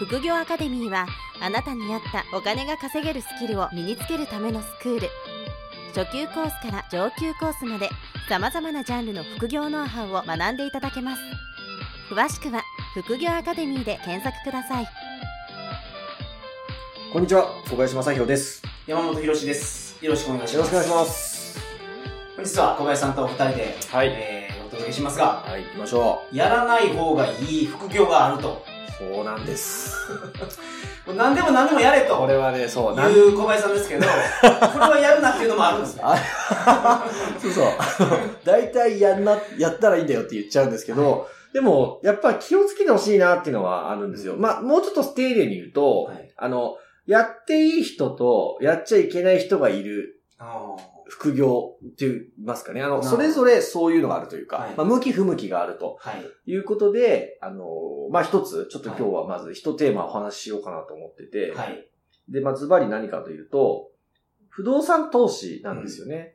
副業アカデミーはあなたに合ったお金が稼げるスキルを身につけるためのスクール初級コースから上級コースまで様々なジャンルの副業ノウハウを学んでいただけます詳しくは副業アカデミーで検索くださいこんにちは、小林正宏です。山本博史です。よろしくお願いします。よろしくお願いします。本日は小林さんとお二人で、はいえー、お届けしますが、はい、行きましょやらない方がいい副業があると。う。そうなんです。もう何でも何でもやれと。これはね、そう、いう小林さんですけど、これはやるなっていうのもあるんですね。あそうそう。大体やんな、やったらいいんだよって言っちゃうんですけど、でも、やっぱ気をつけてほしいなっていうのはあるんですよ。まあ、もうちょっと丁寧に言うと、はいあの、やっていい人と、やっちゃいけない人がいるあ副業って言いますかね。あの、それぞれそういうのがあるというか、はいまあ、向き不向きがあるとーはい。いうことで、あの、まあ、一つ、ちょっと今日はまず一テーマお話ししようかなと思ってて、はい。で、まあ、ズバリ何かというと、不動産投資なんですよね。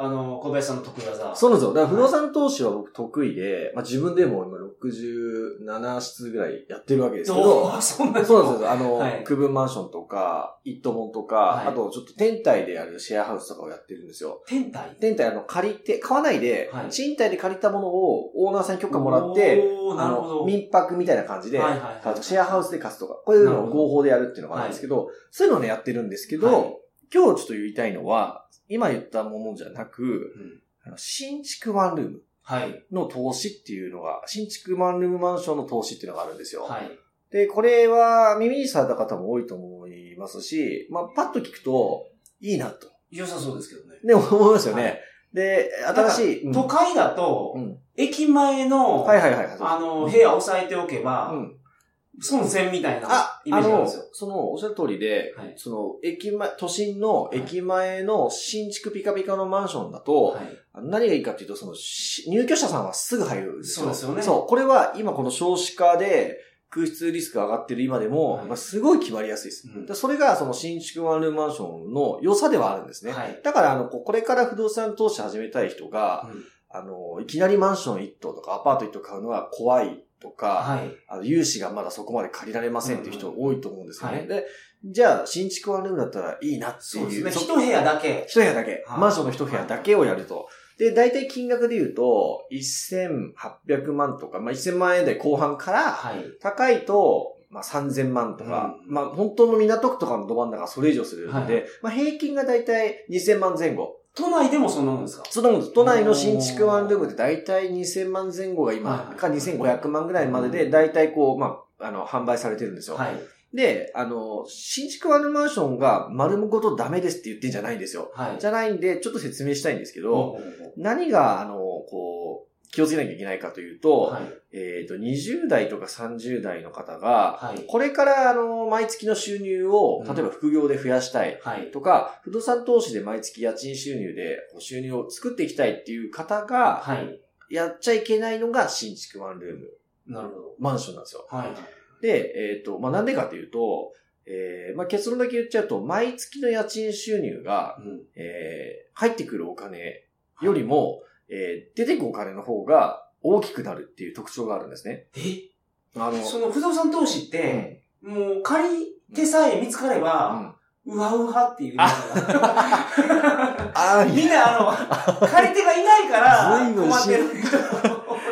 あの、小林さんの得意技。そうなんですよ。だから不動産投資は僕得意で、まあ、自分でも今67室ぐらいやってるわけですけおど、ーそんなそうなんですよ。あの、はい区分マンションとか、一棟門とか、はいあとちょっと天体でやるシェアハウスとかをやってるんですよ。天体？天体あの、借りて、買わないで、はい賃貸で借りたものをオーナーさんに許可もらって、おーなるほど。あの、民泊みたいな感じで、シェアハウスで貸すとか、こういうのを合法でやるっていうのがあるんですけど、そういうのをね、やってるんですけど、はい今日ちょっと言いたいのは、今言ったものじゃなく、うん新築ワンルームはい。の投資っていうのが、新築ワンルームマンションの投資っていうのがあるんですよ。はい。で、これは耳にされた方も多いと思いますし、まあ、パッと聞くと、いいなと。良さそうですけどね。ね、思いますよね。はいで、新しい。うん都会だと、うん駅前の、はいはいはい。あの、部屋を押さえておけば、うん。損せんみたいなあ、イメージなんですよ。、その、おっしゃる通りで、はいその、駅前、都心の駅前の新築ピカピカのマンションだと、はい。何がいいかっていうと、その、し入居者さんはすぐ入るんですよ。そうですよねそう。これは今この少子化で空室リスクが上がってる今でも、はいまあ、すごい決まりやすいです。うんでそれがその新築ワンルームマンションの良さではあるんですね。はい。だから、あの、ここれから不動産投資始めたい人が、うんあの、いきなりマンション1棟とかアパート1棟買うのは怖いとか、はい。あの、融資がまだそこまで借りられませんっていう人多いと思うんですよね。はいで、じゃあ、新築ワンルームだったらいいなっていう。そうですね。そ一部屋だけ。一部屋だけ。はいマンションの一部屋だけをやると。で、大体金額で言うと、1800万とか、まあ、1000万円台後半から、はい。高いと、まあ、3000万とか、うんまあ、本当の港区とかのど真ん中はそれ以上するので、はいまあ、平均が大体2000万前後。都内でもそんなもんですか？そのもんです都内の新築ワンルームで大体2000万前後が今、はいか2500万ぐらいまでで、大体こう、まあ、あの、販売されてるんですよ。はい。で、あの、新築ワンルームマンションが丸ごとダメですって言ってんじゃないんですよ。はい。じゃないんで、ちょっと説明したいんですけど、何が、あの、こう、気をつけなきゃいけないかというと、うはい。えっ、と、20代とか30代の方が、はい。これから、あの、毎月の収入を、うん例えば副業で増やしたいはい。とか、不動産投資で毎月家賃収入で収入を作っていきたいっていう方が、はい。やっちゃいけないのが新築ワンルームなるほど。マンションなんですよ。はい。で、えっ、と、まあ、なんでかというと、えー、まあ、結論だけ言っちゃうと、毎月の家賃収入が、うん。えー、入ってくるお金よりも、えー、出てくお金の方が大きくなるっていう特徴があるんですね。え？あの、その不動産投資って、もう借り手さえ見つかれうんば、うわうわっていう。みんなあの、借り手がいないから困ってる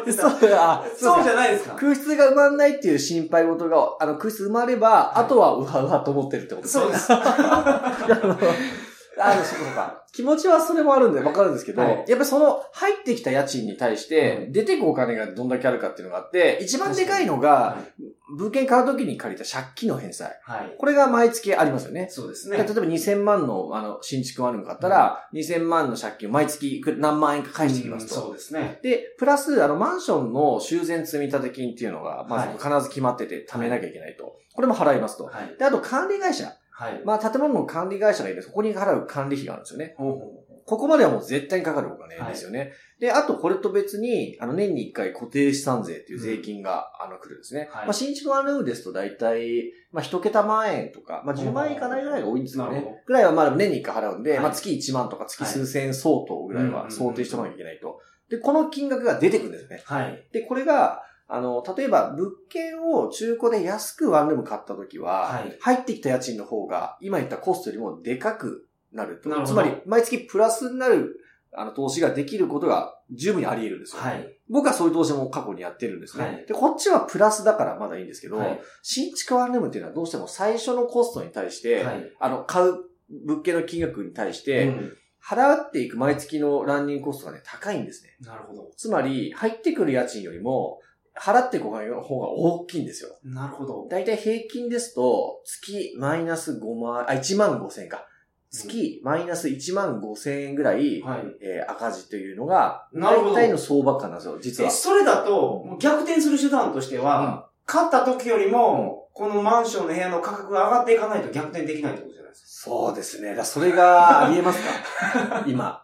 そう、あ、そうじゃゃないですか。空室が埋まんないっていう心配事が、あの、空室埋まれば、はいあとはうわうわと思ってるってことですね。そうです。あの、そうか。気持ちはそれもあるんでわかるんですけど、はいやっぱりその入ってきた家賃に対してう出てくお金がどんだけあるかっていうのがあって、一番でかいのはが、い物件買うときに借りた借金の返済。はい。これが毎月ありますよね。そうですね。例えば2000万のあの新築ワンルーム買ったら、2000万の借金を毎月何万円か返してきますと。うんそうですね。で、プラス、あの、マンションの修繕積立金っていうのが、まずはい必ず決まってて、貯めなきゃいけないと。これも払いますと。はい。で、あと管理会社。はい。まあ、建物の管理会社がいて、そこに払う管理費があるんですよね。ほうほここまではもう絶対にかかるお金ですよね。で、あとこれと別に、あの、年に1回固定資産税っていう税金が、あの、来るんですね。はいまあ、新築ワンルームですと大体、まあ、一桁万円とか、まあ、10万円いかないぐらいが多いんですよね。ぐらいはまあ、年に1回払うんで、はいまあ、月1万とか月数千円相当ぐらいはいは想定しておかなきゃいけないと。で、この金額が出てくるんですよね。う。はい。で、これが、あの、例えば物件を中古で安くワンルーム買ったときは、はい入ってきた家賃の方が、今言ったコストよりもでかくなると。つまり、毎月プラスになる、あの、投資ができることが十分にあり得るんですよ。はい。僕はそういう投資も過去にやってるんですね。はいで、こっちはプラスだからまだいいんですけど、はい新築ワンルームっていうのはどうしても最初のコストに対して、はいあの、買う物件の金額に対して、うん払っていく毎月のランニングコストがね、高いんですね。なるほど。つまり、入ってくる家賃よりも、払っていくお金の方が大きいんですよ。なるほど。だいたい平均ですと、月マイナス5万、あ、1万5千円か。月マイナス1万5千円ぐらい、はい。えー赤字というのが、大体の相場感なんですよ、実え、は。それだと、逆転する手段としては、買った時よりも、このマンションの部屋の価格が上がっていかないと逆転できないってことじゃないですそうですね。だそれがありえますか？今。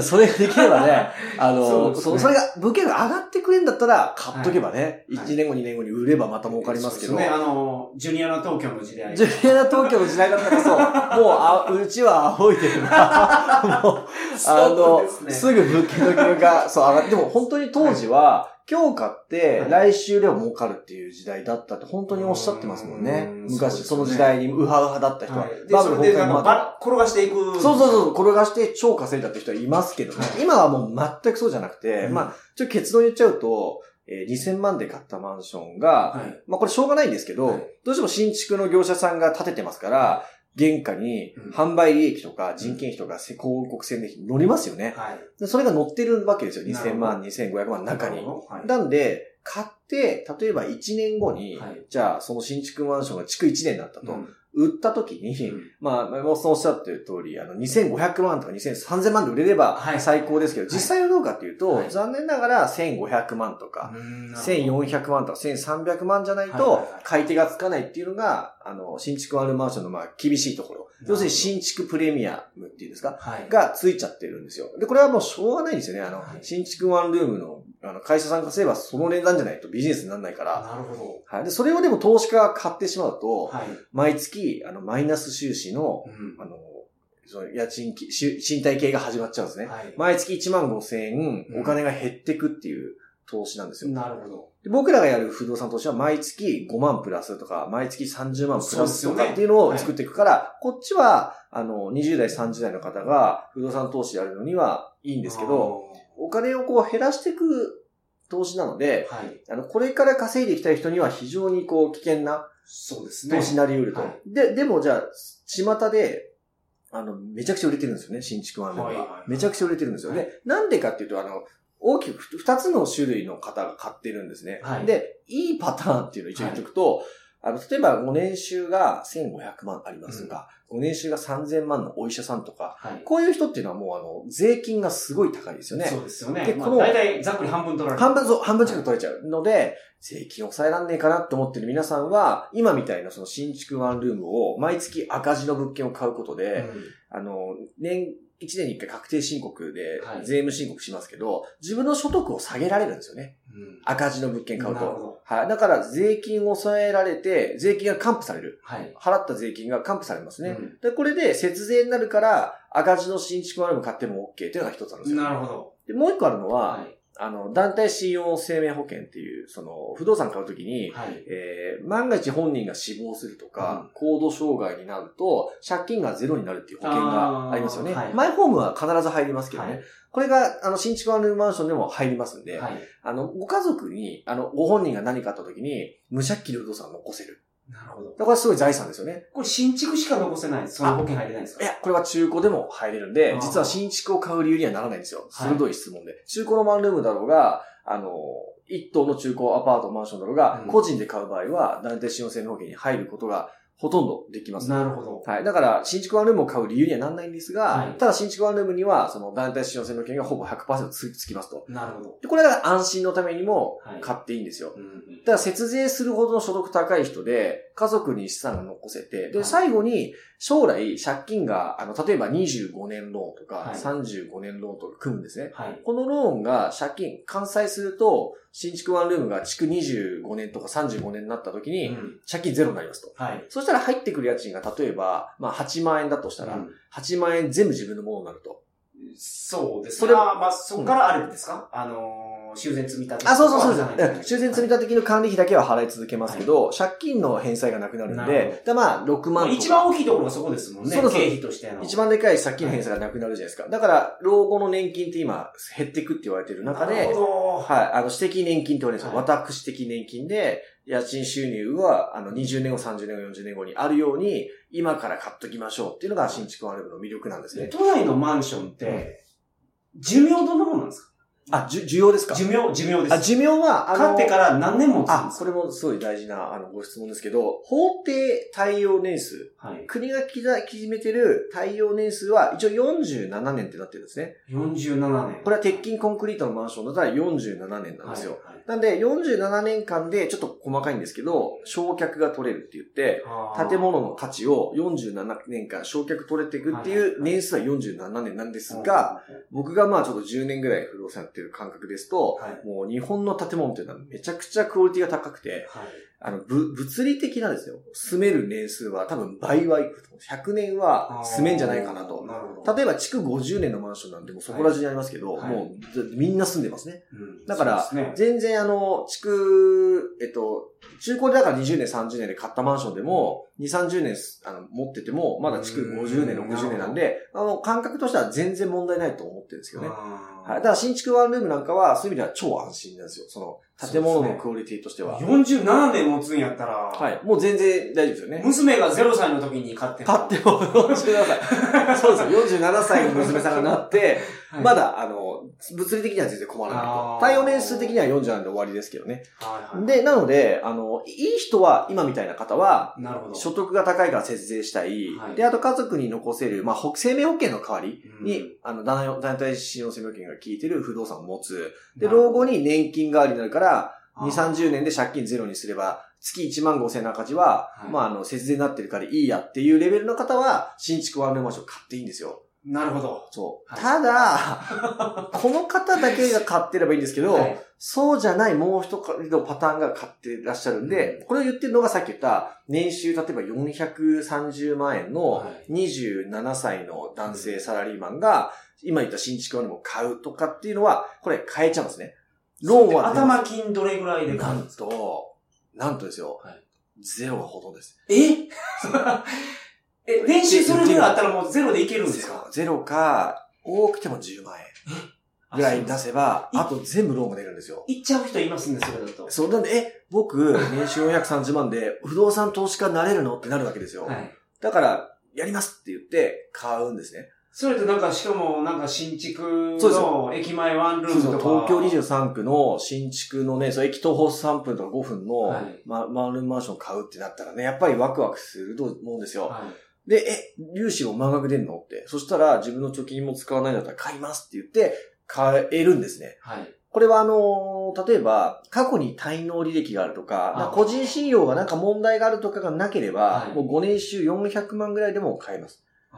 それができればね、あの、そね。れが、物件が上がってくれんだったら、買っとけばね、はい。1年後、2年後に売ればまた儲かりますけど、そうですね、あの、ジュニアの東京の時代。ジュニアな東京の時代だからこそ、もう、あ、うちは仰いでるな。もう、あの、ですね。すぐ物件の金額が、そう、上がって、でも本当に当時は、今日買っては、い来週でも儲かるっていう時代だったって本当におっしゃってますもんねう。ん昔、その時代にウハウハだった人ははい。で、バブル崩壊まで。ば転がしていく。そうそうそう、転がして超稼いだって人はいますけどね。今はもう全くそうじゃなくて、うんまあ、ちょっと結論言っちゃうと、えー2000万で買ったマンションが、はい。まあこれしょうがないんですけど、はいどうしても新築の業者さんが建ててますから、原価にうん販売利益とか人件費とかせ広告宣伝費乗りますよね。はい。でそれが乗ってるわけですよ。なるほど2000万、2500万の中にはい。なんで、買って、例えば1年後に、はい。じゃあその新築マンションが築1年だったと、うん。売った時に、うん。まあ、山本さんおっしゃってる通り、あの、2500万とか2000、3000万で売れればはい。最高ですけど、実際はどうかっていうと、はい。残念ながら1500万とか、うん1400万とか1300万じゃないとはいはいはい、買い手がつかないっていうのが、あの、新築ワンルームマンションのまあ厳しいところ。要するに新築プレミアムっていうんですか？はい。がついちゃってるんですよ。で、これはもうしょうがないんですよね。あの、はい。新築ワンルームの、あの、会社さんがすればその値段じゃないとビジネスにならないから。なるほど。はい。で、それをでも投資家が買ってしまうと、はい。毎月、あの、マイナス収支の、うんあの、その家賃賃貸系が始まっちゃうんですね。はい。毎月1万5千円う、んお金が減ってくっていう投資なんですよ。なるほど。で僕らがやる不動産投資は毎月5万プラスとか、毎月30万プラスとかっていうのを作っていくから、こっちは、あの、20代、30代の方が不動産投資やるのにはいいんですけど、お金をこう減らしていく投資なので、はい。あの、これから稼いでいきたい人には非常にこう危険なそうですね。投資になり得ると。はいで、でもじゃあ、巷で、あの、めちゃくちゃ売れてるんですよね、新築ワンルームがはめちゃくちゃ売れてるんですよ。はいで、なんでかっていうと、あの、大きくふ二つの種類の方が買ってるんですね。はいで、いいパターンっていうのを一応言っとくと、あの、例えば5年収が1500万ありますとか、5年収が3000万のお医者さんとか、はい。こういう人っていうのはもうあの、税金がすごい高いですよね。そうですよね。まあでこの大体ざっくり半分取られる。半分、そう、半分近く取れちゃうので、税金抑えらんねえかなって思ってる皆さんは、今みたいなその新築ワンルームを毎月赤字の物件を買うことで、うんあの、年、1年に1回確定申告ではい税務申告しますけど、自分の所得を下げられるんですよね。うん赤字の物件買うと。はい。だから税金を抑えられて、税金が還付される。はい。払った税金が還付されますね。うんで、これで節税になるから、赤字の新築ワンルーム買っても OK っていうのが一つあるんですよ。なるほど。で、もう一個あるのは、はい。あの、団体信用生命保険っていう、その、不動産買うときに、はい。えー、万が一本人が死亡するとか、高度障害になると、借金がゼロになるっていう保険がありますよね。はいマイホームは必ず入りますけどね。はいこれが、あの、新築ワンルームマンションでも入りますんで、はい。あの、ご家族に、あの、ご本人が何かあったときに、無借金の不動産を残せる。なるほど。だからすごい財産ですよね。これ新築しか残せない。その保険入れないんですか？いや、これは中古でも入れるんで実は新築を買う理由にはならないんですよ。はい鋭い質問で。中古のワンルームだろうが、あの、一棟の中古アパート、マンションだろうが、うん個人で買う場合は、団体信用生命保険に入ることがほとんどできます。なるほど。はい。だから、新築ワンルームを買う理由にはなんないんですが、はいただ新築ワンルームには、その団体使用性の権がほぼ100%つつきますと。なるほど。で、これは安心のためにもはい買っていいんですよ。うんうんただ節税するほどの所得高い人で、家族に資産が残せて、で、はい最後に将来借金が、あの、例えば25年ローンとか、はい35年ローンとか組むんですね。はい。このローンが借金、完済すると、新築ワンルームが築25年とか35年になった時に、うん借金ゼロになりますと。はい。そしたら入ってくる家賃が例えば、まあ8万円だとしたら、うん8万円全部自分のものになると。そうです。それそれは、まあ、そこからあれですか、あのー、修繕積み立て。あ、そうそうそうですね修繕積立金の管理費だけは払い続けますけど、借金の返済がなくなるんで、でまあ6万一番大きいところがそこですもんね。そうそう経費としての。一番でかい借金の返済がなくなるじゃないですか。だから、老後の年金って今減っていくって言われてる中で、なるほはい、あの、私的年金って言われるんですよ。はい私的年金で、家賃収入は、あの、20年後、30年後、40年後にあるように、今から買っときましょうっていうのが新築ワンルームの魅力なんですど。ね。都内のマンションって、寿命どんなもんなんですか？あ、じゅ、需要ですか？寿命、寿命です。あ、寿命は、あの、買ってから何年もあこれもすごい大事な、あの、ご質問ですけど、法定対応年数。はい。国が決めてる対応年数は、一応47年ってなってるんですね。47年。これは鉄筋コンクリートのマンションだったら47年なんですよ。はい。なんで、47年間で、ちょっと細かいんですけど、焼却が取れるって言って、はい建物の価値を47年間焼却取れていくっていう年数は47年なんですが、、僕がまあちょっと10年ぐらい不動産やってる感覚ですと、はい。もう日本の建物っていうのはめちゃくちゃクオリティが高くて、はい。あの、ぶ、物理的なですよ、住める年数は多分倍はいくと思う。100年は住めんじゃないかなと。な。例えば、築50年のマンションなんてもうそこら中にありますけど、はいもうずみんな住んでますね。うんだから全然あの、築、えっと、中古でだから20年、30年で買ったマンションでも、2、30年あの持ってても、まだ築50年、うん60年なんで、あの、感覚としては全然問題ないと思ってるんですけどね。はい。だから新築ワンルームなんかは、そういう意味では超安心なんですよ。その、建物のクオリティとしては。47年持つんやったら、はい。もう全然大丈夫ですよね。娘が0歳の時に買っても買っても47歳。そうですよ。47歳の娘さんがなって、はいまだ、あの、物理的には全然困らないと。対応年数的には40なんで終わりですけどね。はいはい。で、なので、あの、いい人は、今みたいな方は、なるほど。所得が高いから節税したい。はいで、あと家族に残せる、まあ、ほ生命保険の代わりに、うんあの、団団体使用生命保険が効いてる不動産を持つ。で、老後に年金代わりになるから、2、あー30年で借金ゼロにすれば、月1万5千の赤字は、はいまあ、あの、節税になってるからいいやっていうレベルの方は、新築ワンルームマンション買っていいんですよ。なるほど。そう。はいただ、この方だけが買ってればいいんですけど、はいそうじゃないもう一人のパターンが買ってらっしゃるんで、これを言ってるのがさっき言った、年収例えば430万円のはい27歳の男性サラリーマンが、今言った新築ワンルームを買うとかっていうのは、これ変えちゃうんですね。ローンは頭金どれぐらいで買なんうんですかと、なんとですよ、はいゼロがほとんどです。え？え、年収それぐらいあったらもうゼロでいけるんですか？ゼロか、多くても10万円ぐらい出せば、ああと全部ローンが出るんですよ。行っちゃう人いますね、それだと。そう、なんで、え、僕、年収430万で不動産投資家になれるの？ってなるわけですよ。はい。だから、やりますって言って買うんですね。それとなんか、しかも、なんか新築の駅前ワンルームとか。東京23区の新築のね、そう駅徒歩3分とか5分の、はいま、マンルームマンション買うってなったらね、やっぱりワクワクすると思うんですよ。はい。で、え、融資を満額出んの？って。そしたら自分の貯金も使わないんだったら買いますって言って、買えるんですね。はい。これはあのー例えば、過去に滞納履歴があるとか、個人信用がなんか問題があるとかがなければ、はいもう5年収400万ぐらいでも買えます。あ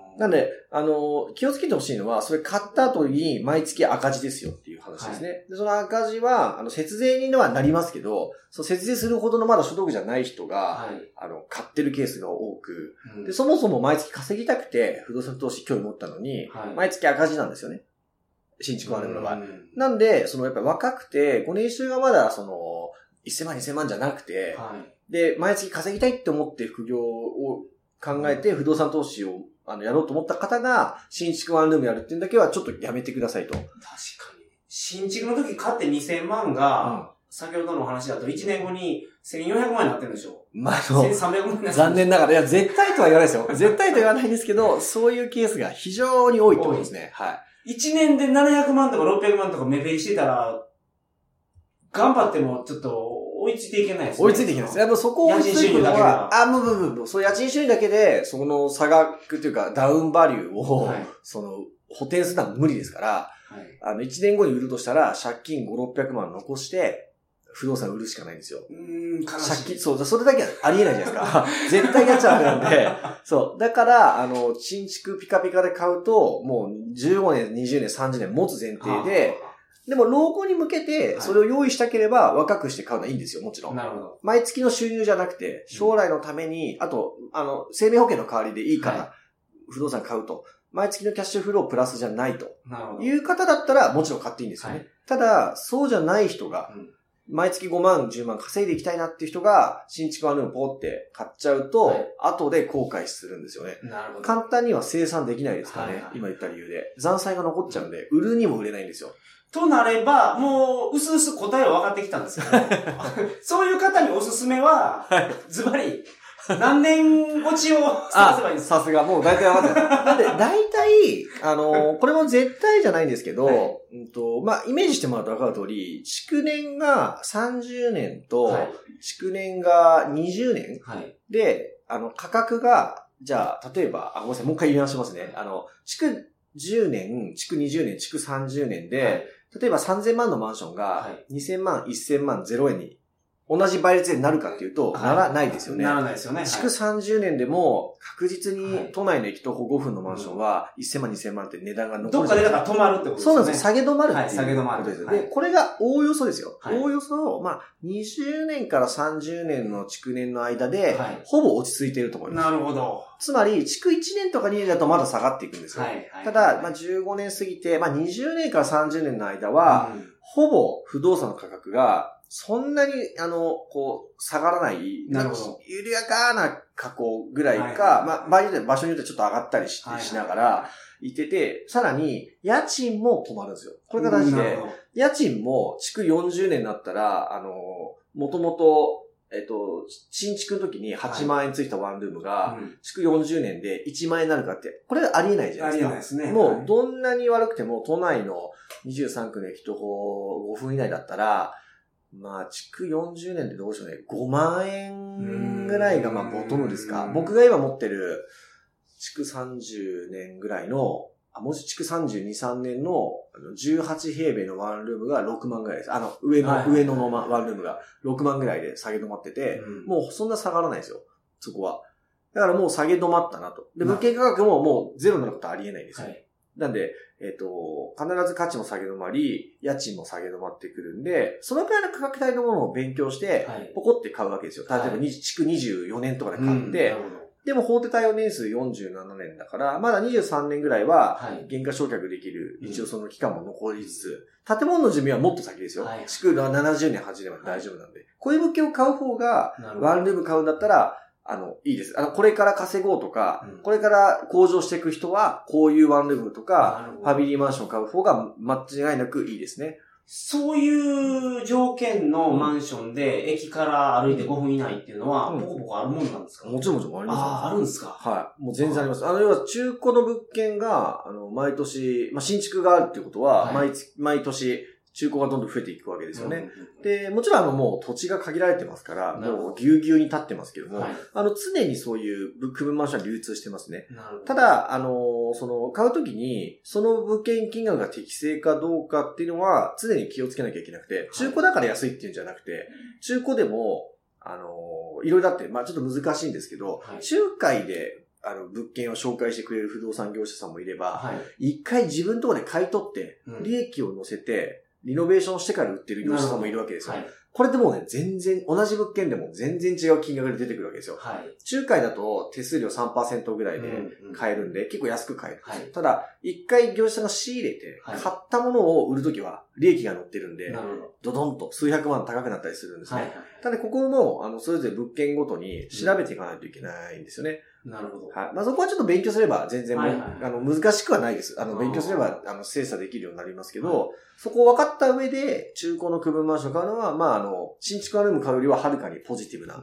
ーなんで、あのー気をつけてほしいのは、それ買った後に毎月赤字ですよっていう話ですね。でその赤字は、あの、節税にはなりますけど、その節税するほどのまだ所得じゃない人が、はい。あの、買ってるケースが多く、うんで、そもそも毎月稼ぎたくて不動産投資興味持ったのに、はい毎月赤字なんですよね。新築ワンルームの場合。うんなんで、そのやっぱり若くて、ご年収がまだその、1000万2000万じゃなくて、はい。で、毎月稼ぎたいって思って副業を考えて不動産投資をあのやろうと思った方が、新築ワンルームやるっていうだけはちょっとやめてくださいと。確かに。新築の時買って2000万が、先ほどのお話だと1年後に1400万になってるんでしょまあ、あの、1300万にな残念ながら、いや、絶対とは言わないですよ。絶対とは言わないんですけど、そういうケースが非常に多いと思いますね。はい。1年で700万とか600万とか目減りしてたら、頑張ってもちょっと追いついていけないですね。追いついていけないです。やっぱそこを追いついていくの家賃収入だけでは、はあ、もう、もう、もうもう、そう、家賃収入だけで、その差額というか、ダウンバリューを、はいその、補填するのは無理ですから、はい。あの、1年後に売るとしたら、借金5、600万残して、不動産売るしかないんですよ。うーん、悲借しい。金、そう、それだけはありえないじゃないですか。絶対やっちゃダメなんで。そう。だから、あの、新築ピカピカで買うと、もう15年、20年、30年持つ前提で、でも老後に向けて、それを用意したければ若くして買うのはいいんですよ、もちろん。なるほど。毎月の収入じゃなくて、将来のために、あと、あの、生命保険の代わりでいいから、は不動産買うと。毎月のキャッシュフロープラスじゃないとなるほど。いう方だったら、もちろん買っていいんですよね。はいただ、そうじゃない人が、うん毎月5万、10万稼いでいきたいなっていう人が、新築ワンルームポーって買っちゃうと、はい後で後悔するんですよね。なるほど。簡単には生産できないですからね、はいはい今言った理由で。残債が残っちゃうんで、売るにも売れないんですよ。となれば、もう、うすうす答えは分かってきたんですけど、そういう方におすすめは、ズバリ、何年落ちを探せばいいんですか？さすが、もう大体分かってる。なんで、大体、あの、これも絶対じゃないんですけど、はいうんと、まあ、イメージしてもらうと分かる通り、築年が30年と、はい。築年が20年はい。で、あの、価格が、じゃあ、例えば、あ、ごめんなさい、もう一回言い直しますね。あの、築10年、築20年、築30年で、はい例えば3000万のマンションがは、2000万、1000万、0円に、同じ倍率でなるかっていうと、はいならないですよね。ならないですよね。築30年でも、確実はいに都内の駅徒歩5分のマンションは、1000万、2000万って値段が残るどっかでだから止まるってことですよね。そうなんですよ。下げ止まるっていうはい下げ止まることです。はいで、これがおおよそですよ。はいおおよそ、まあ、20年から30年の築年の間で、はいほぼ落ち着いていると思います。なるほど。つまり、築1年とか2年だとまだ下がっていくんですよ。ただ、まあ、15年過ぎて、まあ、20年から30年の間は、うんほぼ不動産の価格が、そんなに、あの、こう、下がらない。なるほど緩やかな加工ぐらいか、はいはいまあ、場合によっては場所によってちょっと上がったりし,、しながら、いてて、さらに、家賃も止まるんですよ。これが大事で家賃も、築40年になったら、あの、もともと、えっと、新築の時に8万円ついたワンルームが、うん築40年で1万円になるかって、これありえないじゃないですか。ありえないですねもう、どんなに悪くても、都内の23区の駅徒歩5分以内だったら、まあ、築40年でどうでしょうね。5万円ぐらいが、まあ、ボトムですかう。ん僕が今持ってる、築30年ぐらいの、あ、もし築32、3年のあの18平米のワンルームが6万ぐらいです。あの、上の、はいはい上ののまワンルームが6万ぐらいで下げ止まってて、うんもうそんな下がらないですよ。そこは。だからもう下げ止まったなと。で、な物件価格ももうゼロになることはありえないんですよ。はい。なんで、えっ、と、必ず価値も下げ止まり、家賃も下げ止まってくるんで、そのくらいの価格帯のものを勉強してはい、ポコって買うわけですよ。例えば、はいに築24年とかで買うんって、なるほどでも法定対応年数47年だから、まだ23年ぐらいは、はい。減価償却できる、うん一応その期間も残りつつ、建物の寿命はもっと先ですよはい。築は70年、80年まで大丈夫なんで。こういう物件を買う方が、ワンルーム買うんだったら、あの、いいです。あの、これから稼ごうとか、うんこれから向上していく人は、こういうワンルームとかファミリーマンション買う方が間違いなくいいですね。そういう条件のマンションで、駅から歩いて5分以内っていうのは、うんポコポコあるもんなんですか？もちろんもちろんありますよああ、あるんですか？はい。もう全然あります。あの、要は中古の物件が、あの、毎年、まあ、新築があるっていうことは、はい毎月、毎年、中古がどんどん増えていくわけですよね。うんで、もちろんあの、もう土地が限られてますから、もうぎゅうぎゅうに立ってますけども、はい。あの、常にそういうブック分マンションは流通してますね。ただ、あの、その、買うときに、その物件金額が適正かどうかっていうのは、常に気をつけなきゃいけなくて、中古だから安いっていうんじゃなくて、中古でも、あの、いろいろあって、まあちょっと難しいんですけど、はい仲介で、あの、物件を紹介してくれる不動産業者さんもいれば、はい。一回自分のところで買い取って、うん利益を乗せて、リノベーションしてから売ってる業者さんもいるわけですよ。はい。これでもうね、全然、同じ物件でも全然違う金額で出てくるわけですよ。はい。仲介だと手数料3%ぐらいでうんうん買えるんで、結構安く買える。はいただ、一回業者さんが仕入れて、はい買ったものを売るときは利益が乗ってるんで、なるほど。ドドンと数百万高くなったりするんですね。はい。ただ、ここも、あの、それぞれ物件ごとに調べていかないといけないんですよね。なるほど。はい。まあ、そこはちょっと勉強すれば全然もう、はいはいあの、難しくはないです。あの、勉強すれば、あの、精査できるようになりますけど、そこを分かった上で、中古の区分マンションを買うのは、まあ、あの、新築ワンルーム買うよりははるかにポジティブな。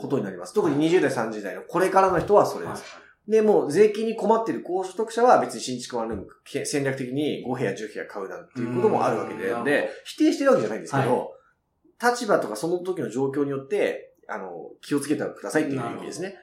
ことになります。特に20代、30代のこれからの人はそれはいです。で、もう税金に困っている高所得者は別に新築ワンルームけ戦略的に5部屋、10部屋買うなんていうこともあるわけで、うんで、否定してるわけじゃないんですけど、立場とかその時の状況によって、あの、気をつけてくださいっていう意味ですね。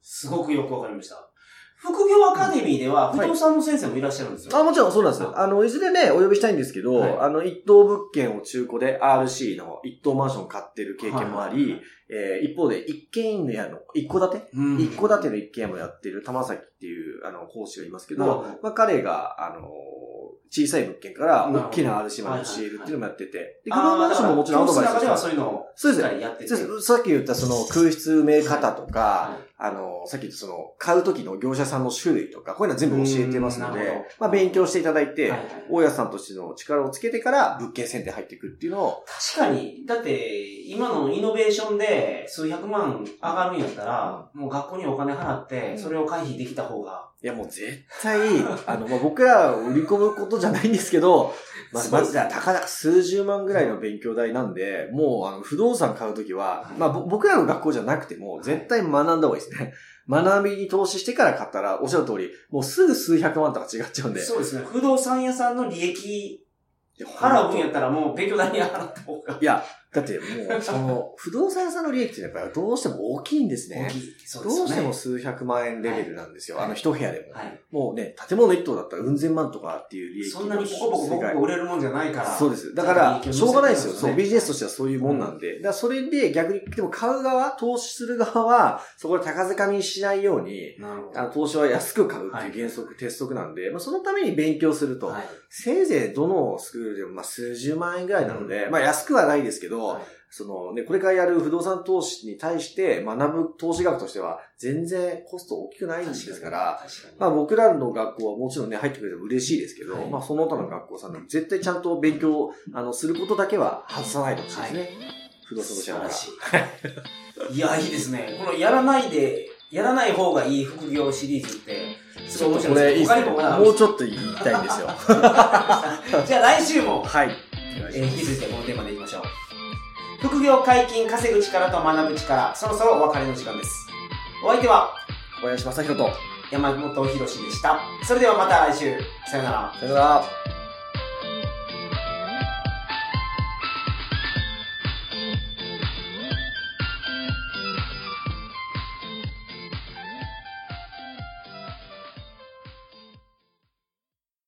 すごくよくわかりました。副業アカデミーでは、不動産の先生もいらっしゃるんですよ。あ、もちろんそうなんですは。いあの、いずれね、お呼びしたいんですけど、はいあの、一棟物件を中古で RC の一棟マンション買ってる経験もあり、はいはいはいえー一方で一軒家の、一戸建て？うん。一戸建ての一軒家もやってる玉崎っていう、あの、講師がいますけどまあ、彼が、あの、小さい物件から大きな RC まで教えるっていうのもやってて、で、不動あーマンションももちろんアドバイス教室の中ではしそういうのをそうです。しっかりやってて。そうです。さっき言ったその空室埋め方とか、はい。あの、さっき言ったその、買う時の業者さんの種類とか、こういうのは全部教えてますのでまあ勉強していただいて、大家さんとしての力をつけてから物件選定入っていくっていうのを、確かに、だって、今のイノベーションで数百万上がるんやったら、もう学校にお金払って、それを回避できた方が、いやもう絶対、あの、まあ、僕らを売り込むことじゃないんですけど、まあ、まずはたかだか数十万ぐらいの勉強代なんで、もうあの、不動産買うときは、まあ、ぼ僕らの学校じゃなくても、絶対学んだ方がいいですね。学びに投資してから買ったら、おっしゃる通り、もうすぐ数百万とか違っちゃうんで。そうですね。不動産屋さんの利益払う分やったらもう勉強代に払った方が。いや、だってもう、その、不動産屋さんの利益ってやっぱりどうしても大きいんですね大。きい。そうですよね。どうしても数百万円レベルなんですよ。はいあの一部屋でも。はい。もうね、建物一棟だったらうん千万とかっていう利益そんなにポコポコポコ売れるもんじゃないから。そうです。だから、しょうがないですよ。そう、ビジネスとししてはそういうもんなんで。だからそれで逆に、でも買う側、投資する側は、そこで高掴みにしないように。あの、投資は安く買うっていう原則、鉄則なんで、まあそのために勉強すると、はい。せいぜいどのスクールでもまあ数十万円ぐらいなので、まあ安くはないですけど、はいそのね、これからやる不動産投資に対して学ぶ投資額としては全然コスト大きくないんですから。まあ僕らの学校はもちろんね、入ってくれても嬉しいですけど、はいまあその他の学校さんでも絶対ちゃんと勉強、あの、することだけは外さないでほしいですね。はい不動産投資だから。素晴らしい。いや、いいですね。このやらないで、やらない方がいい副業シリーズって、すごい面白いこれいいですね。もうちょっと言いたいんですよ。じゃあ来週も、はい。えー引き続いてこのテーマでいきましょう。副業解禁、稼ぐ力と学ぶ力、そろそろお別れの時間です。お相手は小林正宏と、山本博史でした。それではまた来週。さよなら。さよなら。